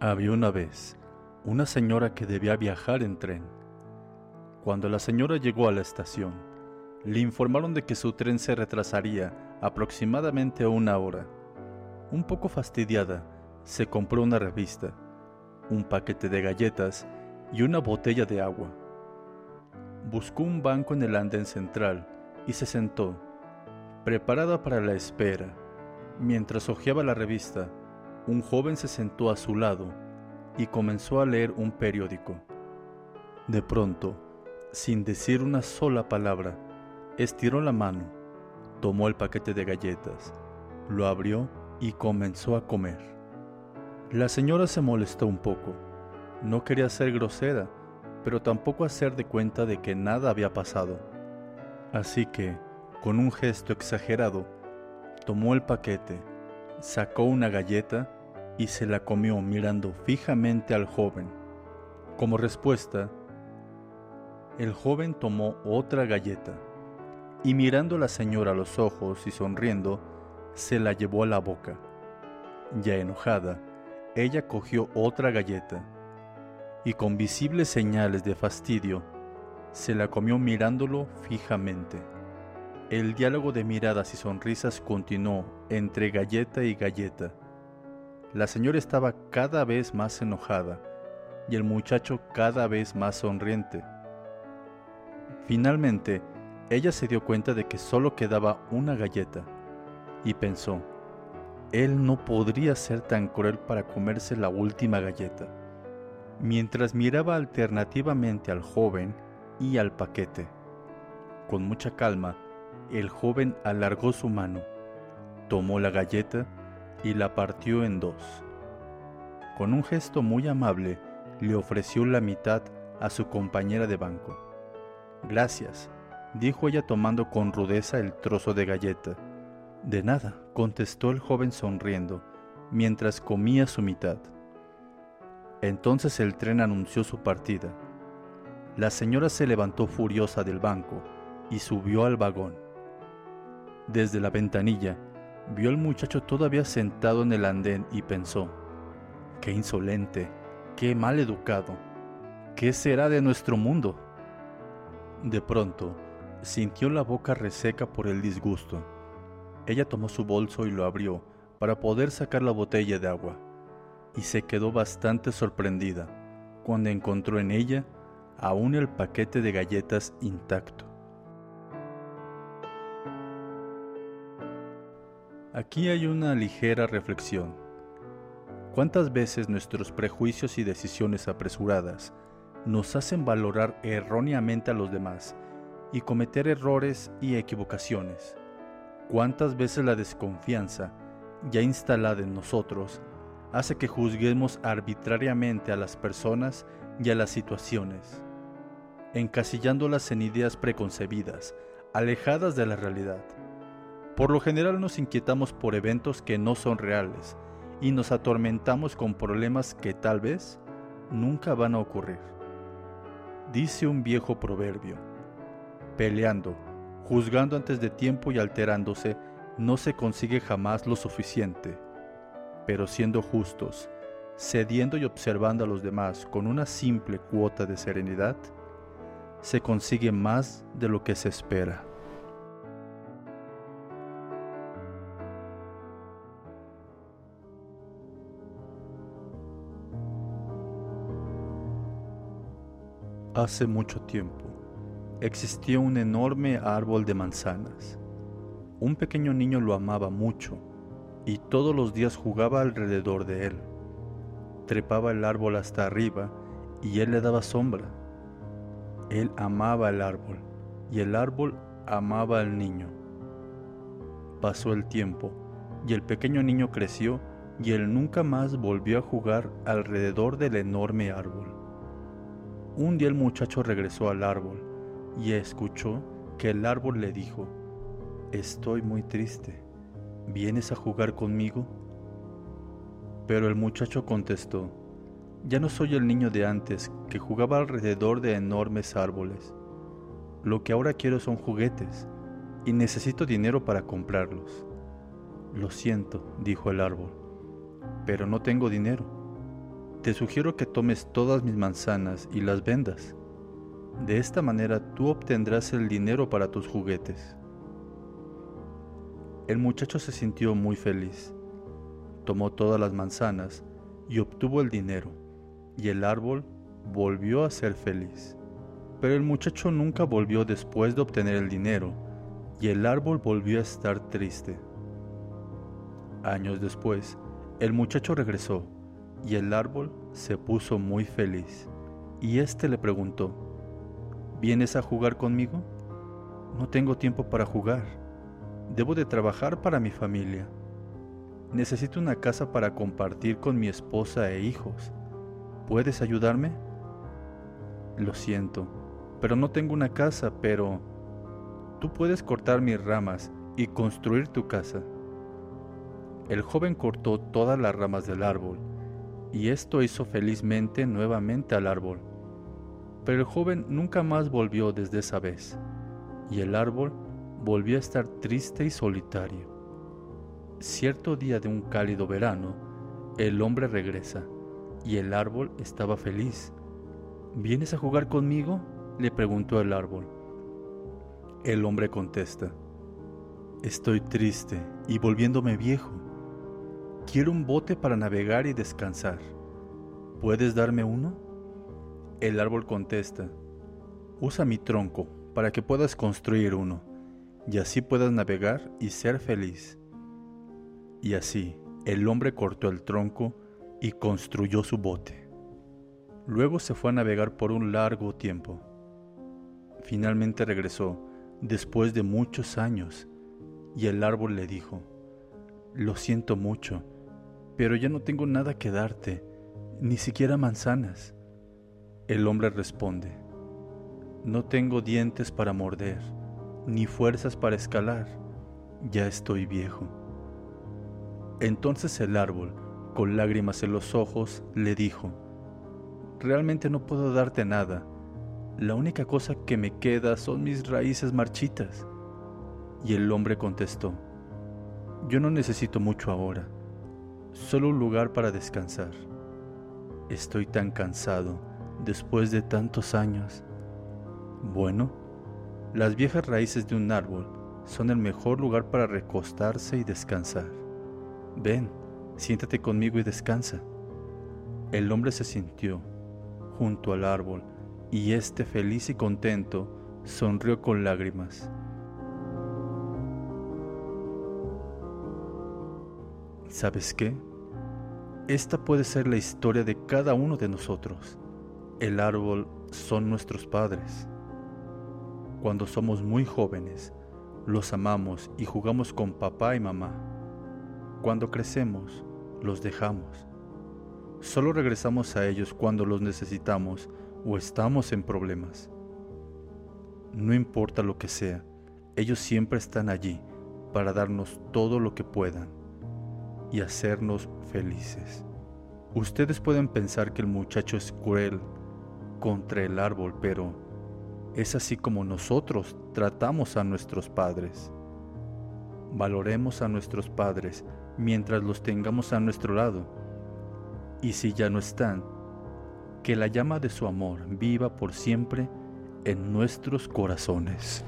Había una vez una señora que debía viajar en tren. Cuando la señora llegó a la estación, le informaron de que su tren se retrasaría aproximadamente una hora. Un poco fastidiada, se compró una revista, un paquete de galletas y una botella de agua. Buscó un banco en el andén central y se sentó, preparada para la espera. Mientras hojeaba la revista, un joven se sentó a su lado y comenzó a leer un periódico. De pronto, sin decir una sola palabra, estiró la mano, tomó el paquete de galletas, lo abrió y comenzó a comer. La señora se molestó un poco. No quería ser grosera, pero tampoco hacer de cuenta de que nada había pasado. Así que, con un gesto exagerado, tomó el paquete, sacó una galleta y se la comió mirando fijamente al joven. Como respuesta, el joven tomó otra galleta y mirando a la señora a los ojos y sonriendo, se la llevó a la boca. Ya enojada, ella cogió otra galleta y con visibles señales de fastidio, se la comió mirándolo fijamente. El diálogo de miradas y sonrisas continuó entre galleta y galleta la señora estaba cada vez más enojada y el muchacho cada vez más sonriente. Finalmente, ella se dio cuenta de que solo quedaba una galleta y pensó, él no podría ser tan cruel para comerse la última galleta. Mientras miraba alternativamente al joven y al paquete. Con mucha calma, el joven alargó su mano, tomó la galleta y la partió en dos. Con un gesto muy amable, le ofreció la mitad a su compañera de banco. Gracias, dijo ella tomando con rudeza el trozo de galleta. De nada, contestó el joven sonriendo, mientras comía su mitad. Entonces el tren anunció su partida. La señora se levantó furiosa del banco y subió al vagón. Desde la ventanilla, Vio al muchacho todavía sentado en el andén y pensó, qué insolente, qué mal educado, ¿qué será de nuestro mundo? De pronto, sintió la boca reseca por el disgusto. Ella tomó su bolso y lo abrió para poder sacar la botella de agua, y se quedó bastante sorprendida cuando encontró en ella aún el paquete de galletas intacto. Aquí hay una ligera reflexión. ¿Cuántas veces nuestros prejuicios y decisiones apresuradas nos hacen valorar erróneamente a los demás y cometer errores y equivocaciones? ¿Cuántas veces la desconfianza, ya instalada en nosotros, hace que juzguemos arbitrariamente a las personas y a las situaciones, encasillándolas en ideas preconcebidas, alejadas de la realidad? Por lo general nos inquietamos por eventos que no son reales y nos atormentamos con problemas que tal vez nunca van a ocurrir. Dice un viejo proverbio, peleando, juzgando antes de tiempo y alterándose, no se consigue jamás lo suficiente, pero siendo justos, cediendo y observando a los demás con una simple cuota de serenidad, se consigue más de lo que se espera. Hace mucho tiempo existía un enorme árbol de manzanas. Un pequeño niño lo amaba mucho y todos los días jugaba alrededor de él. Trepaba el árbol hasta arriba y él le daba sombra. Él amaba el árbol y el árbol amaba al niño. Pasó el tiempo y el pequeño niño creció y él nunca más volvió a jugar alrededor del enorme árbol. Un día el muchacho regresó al árbol y escuchó que el árbol le dijo, Estoy muy triste, ¿vienes a jugar conmigo? Pero el muchacho contestó, Ya no soy el niño de antes que jugaba alrededor de enormes árboles. Lo que ahora quiero son juguetes y necesito dinero para comprarlos. Lo siento, dijo el árbol, pero no tengo dinero. Te sugiero que tomes todas mis manzanas y las vendas. De esta manera tú obtendrás el dinero para tus juguetes. El muchacho se sintió muy feliz. Tomó todas las manzanas y obtuvo el dinero, y el árbol volvió a ser feliz. Pero el muchacho nunca volvió después de obtener el dinero, y el árbol volvió a estar triste. Años después, el muchacho regresó, y el árbol se puso muy feliz. Y éste le preguntó, ¿Vienes a jugar conmigo? No tengo tiempo para jugar. Debo de trabajar para mi familia. Necesito una casa para compartir con mi esposa e hijos. ¿Puedes ayudarme? Lo siento, pero no tengo una casa, pero tú puedes cortar mis ramas y construir tu casa. El joven cortó todas las ramas del árbol, y esto hizo felizmente nuevamente al árbol. Pero el joven nunca más volvió desde esa vez, y el árbol volvió a estar triste y solitario. Cierto día de un cálido verano, el hombre regresa, y el árbol estaba feliz. ¿Vienes a jugar conmigo? le preguntó el árbol. El hombre contesta, Estoy triste y volviéndome viejo. Quiero un bote para navegar y descansar. ¿Puedes darme uno? El árbol contesta, usa mi tronco para que puedas construir uno, y así puedas navegar y ser feliz. Y así el hombre cortó el tronco y construyó su bote. Luego se fue a navegar por un largo tiempo. Finalmente regresó, después de muchos años, y el árbol le dijo, Lo siento mucho, pero ya no tengo nada que darte, ni siquiera manzanas. El hombre responde, No tengo dientes para morder, ni fuerzas para escalar, ya estoy viejo. Entonces el árbol, con lágrimas en los ojos, le dijo, Realmente no puedo darte nada, la única cosa que me queda son mis raíces marchitas. Y el hombre contestó, Yo no necesito mucho ahora, solo un lugar para descansar. Estoy tan cansado después de tantos años. Bueno, las viejas raíces de un árbol son el mejor lugar para recostarse y descansar. Ven, siéntate conmigo y descansa. El hombre se sintió junto al árbol y este feliz y contento sonrió con lágrimas. ¿Sabes qué? Esta puede ser la historia de cada uno de nosotros. El árbol son nuestros padres. Cuando somos muy jóvenes, los amamos y jugamos con papá y mamá. Cuando crecemos, los dejamos. Solo regresamos a ellos cuando los necesitamos o estamos en problemas. No importa lo que sea, ellos siempre están allí para darnos todo lo que puedan y hacernos felices. Ustedes pueden pensar que el muchacho es cruel contra el árbol, pero es así como nosotros tratamos a nuestros padres. Valoremos a nuestros padres mientras los tengamos a nuestro lado. Y si ya no están, que la llama de su amor viva por siempre en nuestros corazones.